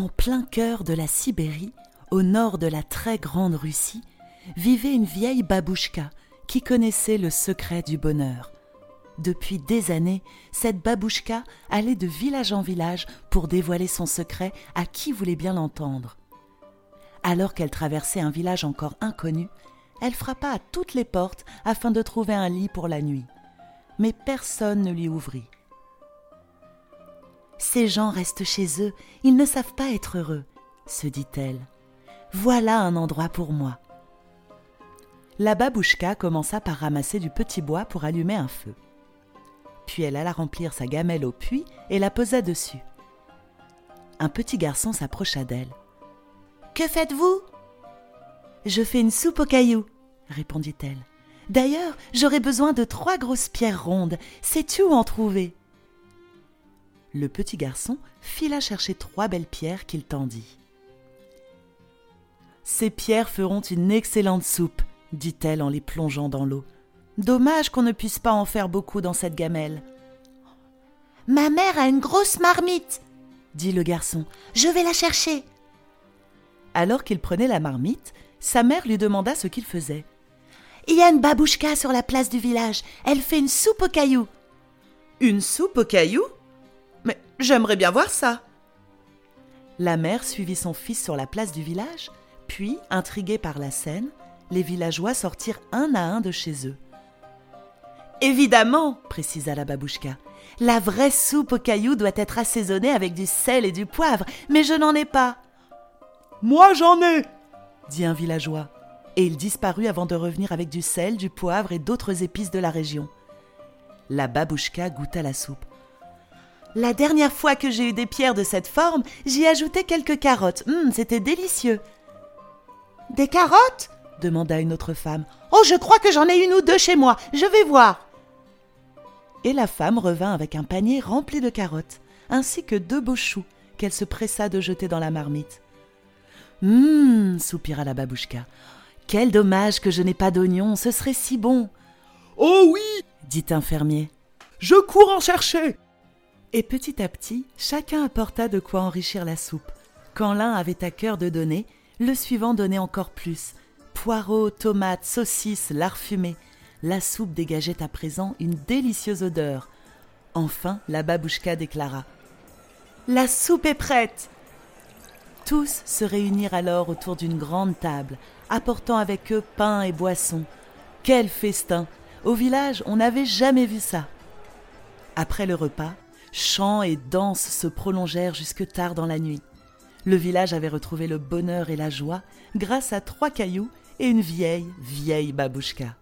plein cœur de la Sibérie, au nord de la très grande Russie, vivait une vieille babouchka qui connaissait le secret du bonheur. Depuis des années, cette babouchka allait de village en village pour dévoiler son secret à qui voulait bien l'entendre. Alors qu'elle traversait un village encore inconnu, elle frappa à toutes les portes afin de trouver un lit pour la nuit. Mais personne ne lui ouvrit. Ces gens restent chez eux, ils ne savent pas être heureux, se dit-elle. Voilà un endroit pour moi. La babouchka commença par ramasser du petit bois pour allumer un feu. Puis elle alla remplir sa gamelle au puits et la posa dessus. Un petit garçon s'approcha d'elle. Que faites-vous? Je fais une soupe aux cailloux, répondit-elle. D'ailleurs, j'aurais besoin de trois grosses pierres rondes. Sais-tu où en trouver? Le petit garçon fila chercher trois belles pierres qu'il tendit. Ces pierres feront une excellente soupe, dit-elle en les plongeant dans l'eau. Dommage qu'on ne puisse pas en faire beaucoup dans cette gamelle. Ma mère a une grosse marmite, dit le garçon. Je vais la chercher. Alors qu'il prenait la marmite, sa mère lui demanda ce qu'il faisait. Il y a une babouchka sur la place du village. Elle fait une soupe aux cailloux. Une soupe aux cailloux? J'aimerais bien voir ça. La mère suivit son fils sur la place du village, puis, intrigués par la scène, les villageois sortirent un à un de chez eux. Évidemment, précisa la babouchka, la vraie soupe aux cailloux doit être assaisonnée avec du sel et du poivre, mais je n'en ai pas. Moi j'en ai, dit un villageois, et il disparut avant de revenir avec du sel, du poivre et d'autres épices de la région. La babouchka goûta la soupe. La dernière fois que j'ai eu des pierres de cette forme, j'y ajoutais quelques carottes. Hum, c'était délicieux. Des carottes? demanda une autre femme. Oh, je crois que j'en ai une ou deux chez moi. Je vais voir. Et la femme revint avec un panier rempli de carottes, ainsi que deux beaux choux qu'elle se pressa de jeter dans la marmite. Hum, soupira la babouchka. Quel dommage que je n'ai pas d'oignons, ce serait si bon. Oh oui dit un fermier. Je cours en chercher. Et petit à petit, chacun apporta de quoi enrichir la soupe. Quand l'un avait à cœur de donner, le suivant donnait encore plus. Poireaux, tomates, saucisses, lard fumé. La soupe dégageait à présent une délicieuse odeur. Enfin, la babouchka déclara La soupe est prête Tous se réunirent alors autour d'une grande table, apportant avec eux pain et boissons. Quel festin Au village, on n'avait jamais vu ça. Après le repas, Chants et danses se prolongèrent jusque tard dans la nuit. Le village avait retrouvé le bonheur et la joie grâce à trois cailloux et une vieille, vieille babouchka.